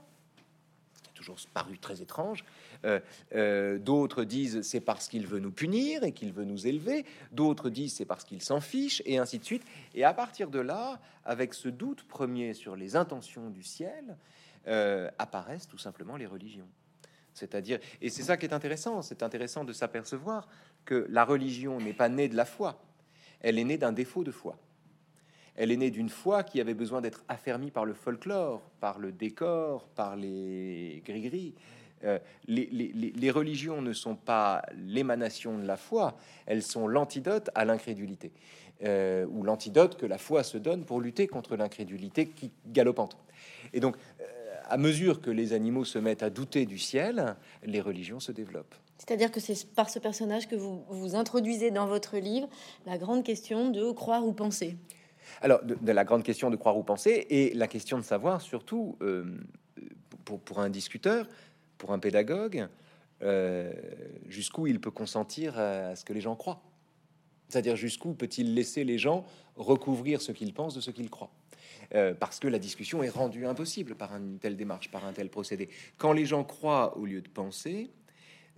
toujours paru très étrange, euh, euh, d'autres disent c'est parce qu'il veut nous punir et qu'il veut nous élever, d'autres disent c'est parce qu'il s'en fiche, et ainsi de suite. Et à partir de là, avec ce doute premier sur les intentions du ciel, apparaissent tout simplement les religions. C'est-à-dire, et c'est ça qui est intéressant, c'est intéressant de s'apercevoir que la religion n'est pas née de la foi, elle est née d'un défaut de foi. Elle est née d'une foi qui avait besoin d'être affermie par le folklore, par le décor, par les gris-gris. Euh, les, religions ne sont pas l'émanation de la foi, elles sont l'antidote à l'incrédulité, euh, ou l'antidote que la foi se donne pour lutter contre l'incrédulité qui galopante. Et donc, euh, à mesure que les animaux se mettent à douter du ciel, les religions se développent. C'est-à-dire que c'est par ce personnage que vous, vous introduisez dans votre livre la grande question de croire ou penser. Alors, de, la grande question de croire ou penser, et la question de savoir surtout, euh, pour, un discuteur, pour un pédagogue, euh, jusqu'où il peut consentir à, ce que les gens croient. C'est-à-dire jusqu'où peut-il laisser les gens recouvrir ce qu'ils pensent de ce qu'ils croient. Euh, parce que la discussion est rendue impossible par une telle démarche, par un tel procédé. Quand les gens croient au lieu de penser,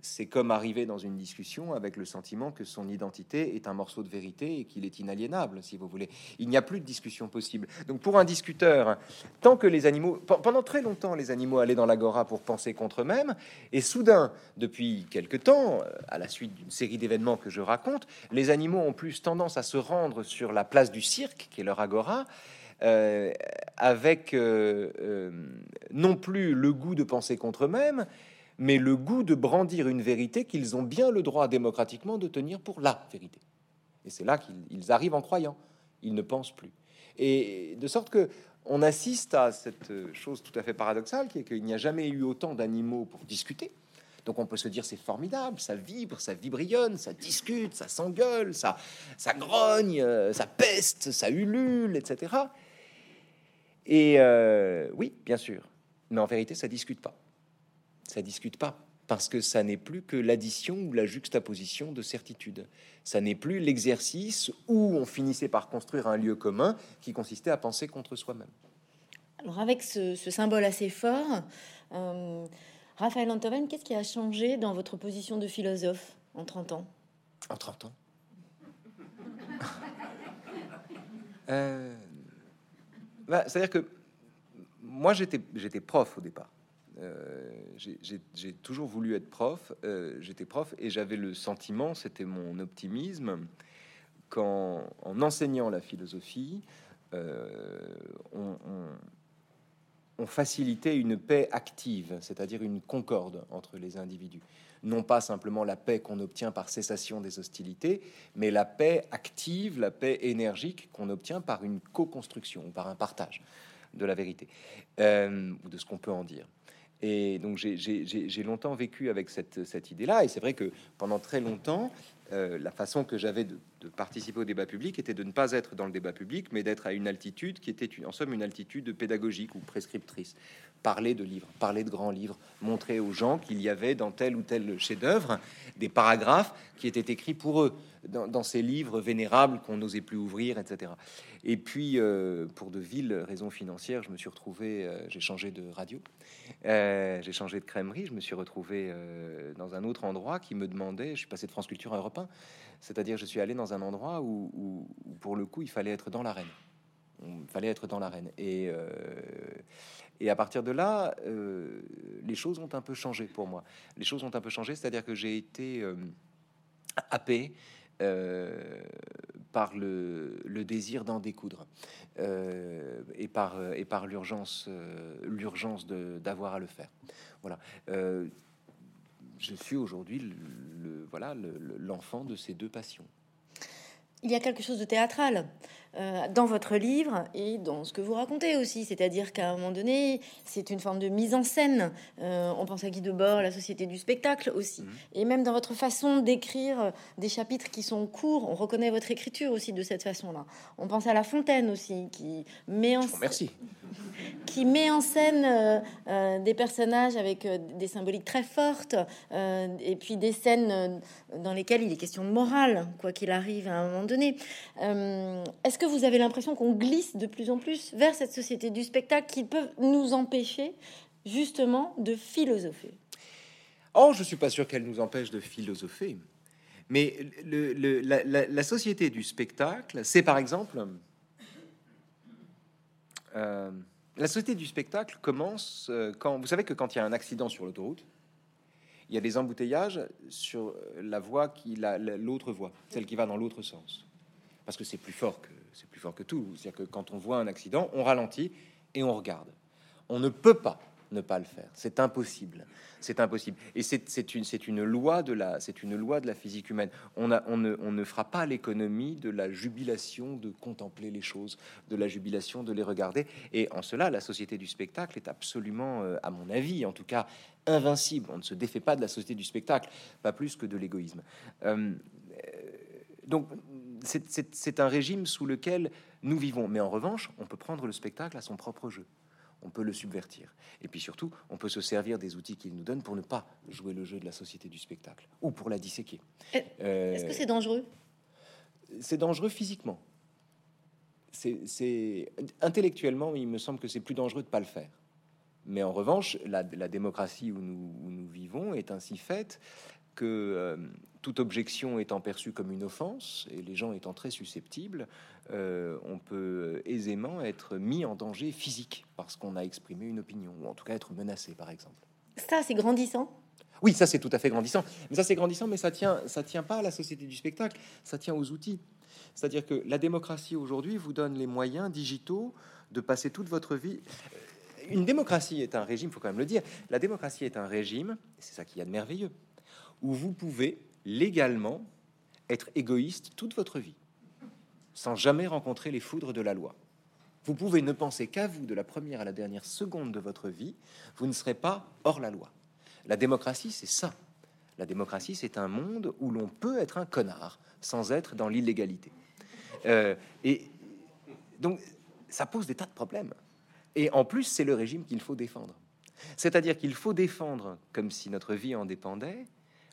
c'est comme arriver dans une discussion avec le sentiment que son identité est un morceau de vérité et qu'il est inaliénable, si vous voulez. Il n'y a plus de discussion possible. Donc pour un discuteur, tant que les animaux, pendant très longtemps, les animaux allaient dans l'agora pour penser contre eux-mêmes, et soudain, depuis quelque temps, euh, à la suite d'une série d'événements que je raconte, les animaux ont plus tendance à se rendre sur la place du cirque, qui est leur agora, euh, avec euh, non plus le goût de penser contre eux-mêmes, mais le goût de brandir une vérité qu'ils ont bien le droit démocratiquement de tenir pour la vérité. Et c'est là qu'ils arrivent en croyant. Ils ne pensent plus. Et de sorte que on assiste à cette chose tout à fait paradoxale, qui est qu'il n'y a jamais eu autant d'animaux pour discuter. Donc on peut se dire c'est formidable, ça vibre, ça vibrionne, ça discute, ça s'engueule, ça, ça grogne, ça peste, ça ulule, etc. Et euh, oui, bien sûr, mais en vérité, ça discute pas ça discute pas parce que ça n'est plus que l'addition ou la juxtaposition de certitudes. Ça n'est plus l'exercice où on finissait par construire un lieu commun qui consistait à penser contre soi-même. Alors avec ce, symbole assez fort, euh, Raphaël Antoven, qu'est-ce qui a changé dans votre position de philosophe en 30 ans? En 30 ans euh, bah, C'est-à-dire que moi j'étais prof au départ. Euh, j'ai toujours voulu être prof. Euh, j'étais prof et j'avais le sentiment, c'était mon optimisme, qu'en en enseignant la philosophie, euh, on, facilitait une paix active, c'est-à-dire une concorde entre les individus. Non pas simplement la paix qu'on obtient par cessation des hostilités, mais la paix active, la paix énergique qu'on obtient par une co-construction, par un partage de la vérité, ou de ce qu'on peut en dire. Et donc j'ai longtemps vécu avec cette, idée-là. Et c'est vrai que pendant très longtemps, euh, la façon que j'avais de, participer au débat public était de ne pas être dans le débat public, mais d'être à une altitude qui était en somme une altitude pédagogique ou prescriptrice. Parler de livres, parler de grands livres, montrer aux gens qu'il y avait dans tel ou tel chef-d'œuvre des paragraphes qui étaient écrits pour eux, dans, ces livres vénérables qu'on n'osait plus ouvrir, etc. Et puis, euh, pour de viles raisons financières, je me suis retrouvé, euh, j'ai changé de radio, j'ai changé de crèmerie, je me suis retrouvé dans un autre endroit qui me demandait, je suis passé de France Culture à Europe c'est-à-dire, je suis allé dans un endroit où, pour le coup, il fallait être dans l'arène. Il fallait être dans l'arène. Et, euh, et à partir de là, euh, les choses ont un peu changé pour moi. Les choses ont un peu changé, c'est-à-dire que j'ai été euh, happé par le, le désir d'en découdre et par, et par l'urgence, l'urgence d'avoir à le faire. Voilà je suis aujourd'hui le, voilà l'enfant de ces deux passions. Il y a quelque chose de théâtral euh, dans votre livre et dans ce que vous racontez aussi, c'est-à-dire qu'à un moment donné, c'est une forme de mise en scène. Euh, on pense à Guy Debord, la société du spectacle aussi, mhm. et même dans votre façon d'écrire des chapitres qui sont courts, on reconnaît votre écriture aussi de cette façon-là. On pense à La Fontaine aussi, qui met en merci qui met en scène euh, euh, des personnages avec des symboliques très fortes et puis des scènes dans lesquelles il est question de morale, quoi qu'il arrive à un moment donné. Est-ce que vous avez l'impression qu'on glisse de plus en plus vers cette société du spectacle qui peut nous empêcher justement de philosopher? Oh, je suis pas sûr qu'elle nous empêche de philosopher. Mais le, la, société du spectacle, c'est par exemple... Euh, la société du spectacle commence euh, quand... Vous savez que quand il y a un accident sur l'autoroute, il y a des embouteillages sur la voie qui l'autre voie, celle qui va dans l'autre sens. Parce que c'est plus fort que c'est plus fort que tout. C'est-à-dire que quand on voit un accident, on ralentit et on regarde. On ne peut pas ne pas le faire. C'est impossible. C'est impossible. Et c'est une, loi de la, physique humaine. On, a, on, ne, fera pas l'économie de la jubilation de contempler les choses, de la jubilation de les regarder. Et en cela, la société du spectacle est absolument, euh, à mon avis, en tout cas, invincible. On ne se défait pas de la société du spectacle, pas plus que de l'égoïsme. Euh, donc, c'est un régime sous lequel nous vivons. Mais en revanche, on peut prendre le spectacle à son propre jeu on peut le subvertir. Et puis surtout, on peut se servir des outils qu'il nous donne pour ne pas jouer le jeu de la société du spectacle ou pour la disséquer. Est-ce que c'est dangereux? C'est dangereux physiquement. C'est intellectuellement, il me semble que c'est plus dangereux de pas le faire. Mais en revanche, la, démocratie où nous, vivons est ainsi faite que euh, toute objection étant perçue comme une offense et les gens étant très susceptibles, euh, on peut aisément être mis en danger physique parce qu'on a exprimé une opinion, ou en tout cas être menacé, par exemple. Ça, c'est grandissant. Oui, ça c'est tout à fait grandissant. Mais ça c'est grandissant, mais ça tient, ça tient pas à la société du spectacle, ça tient aux outils. C'est-à-dire que la démocratie aujourd'hui vous donne les moyens digitaux de passer toute votre vie. Une démocratie est un régime, faut quand même le dire. La démocratie est un régime, c'est ça qui y a de merveilleux, où vous pouvez légalement être égoïste toute votre vie sans jamais rencontrer les foudres de la loi. Vous pouvez ne penser qu'à vous de la première à la dernière seconde de votre vie, vous ne serez pas hors la loi. La démocratie, c'est ça. La démocratie, c'est un monde où l'on peut être un connard sans être dans l'illégalité. Euh, et donc, ça pose des tas de problèmes. Et en plus, c'est le régime qu'il faut défendre. C'est-à-dire qu'il faut défendre, comme si notre vie en dépendait,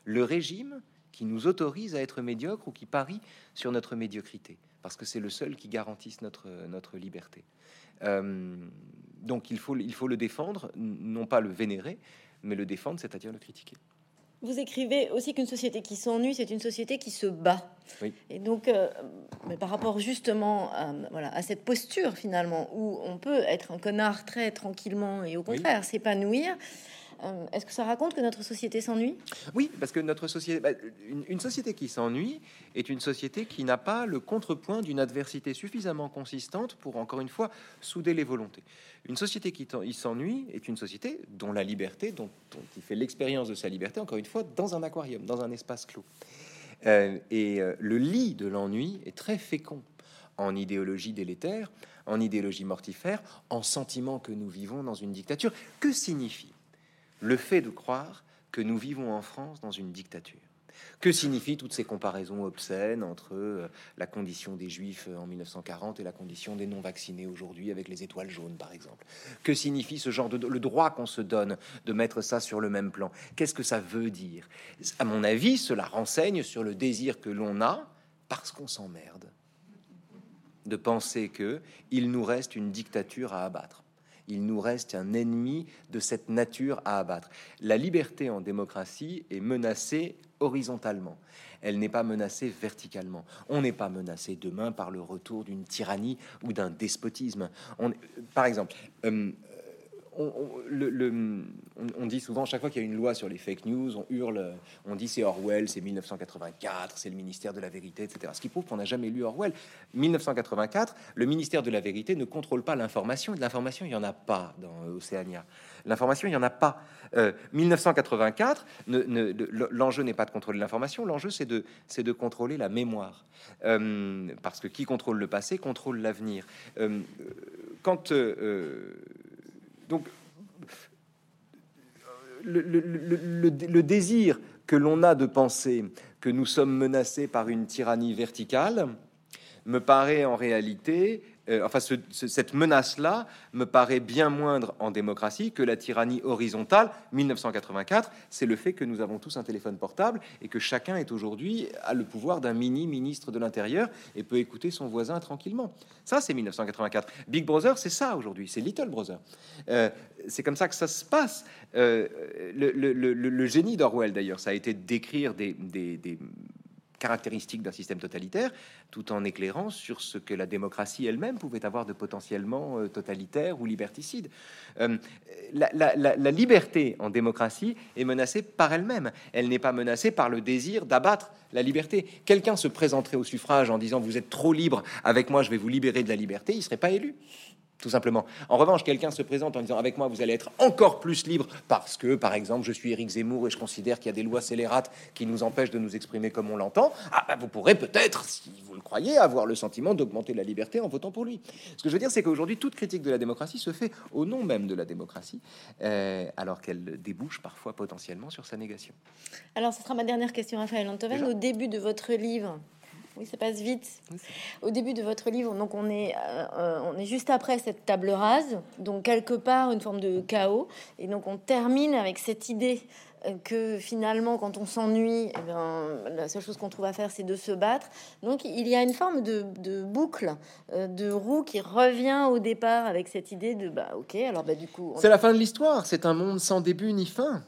le régime qui nous autorise à être médiocre ou qui parie sur notre médiocrité parce que c'est le seul qui garantisse notre, notre liberté. Euh, donc il faut, il faut le défendre, non pas le vénérer, mais le défendre, c'est-à-dire le critiquer. Vous écrivez aussi qu'une société qui s'ennuie, c'est une société qui se bat. Et donc, euh, mais par rapport justement à, voilà, à cette posture finalement, où on peut être un connard très tranquillement et au contraire s'épanouir, euh, est-ce que ça raconte que notre société s'ennuie? Oui, parce que notre société, bah, une, société qui s'ennuie est une société qui n'a pas le contrepoint d'une adversité suffisamment consistante pour, encore une fois, souder les volontés. Une société qui s'ennuie est une société dont la liberté, dont, qui fait l'expérience de sa liberté, encore une fois, dans un aquarium, dans un espace clos. Euh, et euh, le lit de l'ennui est très fécond en idéologie délétère, en idéologie mortifère, en sentiment que nous vivons dans une dictature. Que signifie le fait de croire que nous vivons en France dans une dictature. Que signifient toutes ces comparaisons obscènes entre euh, la condition des juifs euh, en 1940 et la condition des non-vaccinés aujourd'hui avec les étoiles jaunes, par exemple? Que signifie ce genre de le droit qu'on se donne de mettre ça sur le même plan? Qu'est-ce que ça veut dire? À mon avis, cela renseigne sur le désir que l'on a parce qu'on s'emmerde de penser que il nous reste une dictature à abattre il nous reste un ennemi de cette nature à abattre. La liberté en démocratie est menacée horizontalement. Elle n'est pas menacée verticalement. On n'est pas menacé demain par le retour d'une tyrannie ou d'un despotisme. Par exemple, euh, on, le, on, dit souvent, chaque fois qu'il y a une loi sur les fake news, on hurle, on dit c'est Orwell, c'est 1984, c'est le ministère de la vérité, etc. Ce qui prouve qu'on n'a jamais lu Orwell. 1984, le ministère de la vérité ne contrôle pas l'information. L'information, il n'y en a pas dans Océania. L'information, il n'y en a pas. 1984, euh, l'enjeu n'est pas de contrôler l'information, l'enjeu c'est de, de contrôler la mémoire. Euh, parce que qui contrôle le passé contrôle l'avenir. Euh, quand donc, le, désir que l'on a de penser que nous sommes menacés par une tyrannie verticale me paraît en réalité euh, enfin, cette menace-là me paraît bien moindre en démocratie que la tyrannie horizontale. 1984, c'est le fait que nous avons tous un téléphone portable et que chacun est aujourd'hui à le pouvoir d'un mini ministre de l'Intérieur et peut écouter son voisin tranquillement. Ça, c'est 1984. Big Brother, c'est ça aujourd'hui, c'est Little Brother. Euh, c'est comme ça que ça se passe. Euh, le, génie d'Orwell, d'ailleurs, ça a été d'écrire des caractéristiques d'un système totalitaire, tout en éclairant sur ce que la démocratie elle-même pouvait avoir de potentiellement euh, totalitaire ou liberticide. Euh, la, liberté en démocratie est menacée par elle-même. Elle, n'est pas menacée par le désir d'abattre la liberté. Quelqu'un se présenterait au suffrage en disant vous êtes trop libre, avec moi je vais vous libérer de la liberté, il serait pas élu tout simplement. En revanche, quelqu'un se présente en disant avec moi vous allez être encore plus libre parce que, par exemple, je suis Éric Zemmour et je considère qu'il y a des lois scélérates qui nous empêchent de nous exprimer comme on l'entend. Ah, bah, vous pourrez peut-être, si vous le croyez, avoir le sentiment d'augmenter la liberté en votant pour lui. Ce que je veux dire, c'est qu'aujourd'hui, toute critique de la démocratie se fait au nom même de la démocratie, euh, alors qu'elle débouche parfois potentiellement sur sa négation. Alors, ce sera ma dernière question, Raphaël Antoven. Au début de votre livre, oui, ça passe vite. Au début de votre livre, donc on est, euh, euh, on est juste après cette table rase, donc quelque part une forme de chaos, et donc on termine avec cette idée euh, que finalement, quand on s'ennuie, eh la seule chose qu'on trouve à faire, c'est de se battre. Donc, il y a une forme de, boucle, de roue qui revient au départ avec cette idée de bah, ok, alors bah, du coup, c'est la fin de l'histoire. C'est un monde sans début ni fin.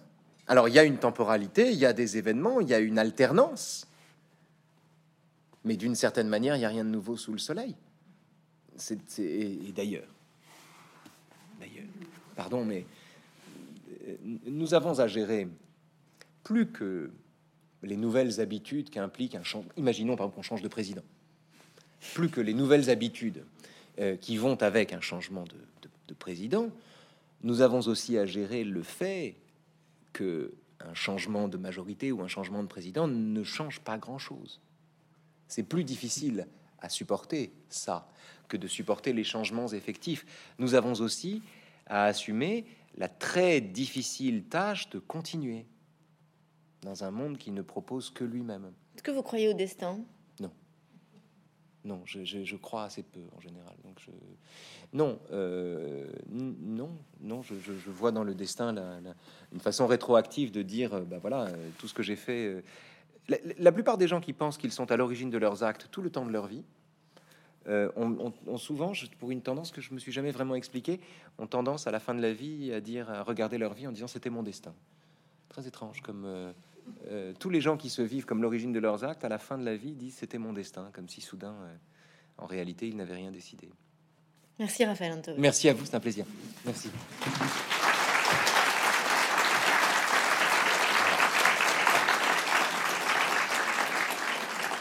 Alors, il y a une temporalité, il y a des événements, il y a une alternance. Mais d'une certaine manière, il n'y a rien de nouveau sous le soleil. C'est, et, d'ailleurs, d'ailleurs, pardon, mais euh, nous avons à gérer plus que les nouvelles habitudes qu'implique un changement. Imaginons par exemple qu'on change de président. Plus que les nouvelles habitudes euh, qui vont avec un changement de, de, président, nous avons aussi à gérer le fait que un changement de majorité ou un changement de président ne change pas grand-chose. C'est plus difficile à supporter ça que de supporter les changements effectifs. Nous avons aussi à assumer la très difficile tâche de continuer dans un monde qui ne propose que lui-même. Est-ce que vous croyez au destin? Non. Non, je, crois assez peu en général. Donc je... Non, euh, non, non, je, vois dans le destin une façon rétroactive de dire, ben voilà, euh, tout ce que j'ai fait la, plupart des gens qui pensent qu'ils sont à l'origine de leurs actes tout le temps de leur vie euh, ont, souvent, pour une tendance que je me suis jamais vraiment expliqué, ont tendance à la fin de la vie à dire, à regarder leur vie en disant c'était mon destin. Très étrange, comme euh, euh, tous les gens qui se vivent comme l'origine de leurs actes, à la fin de la vie disent c'était mon destin, comme si soudain, en réalité, ils n'avaient rien décidé. Merci Raphaël Anto. Merci à vous, c'est un plaisir. Merci.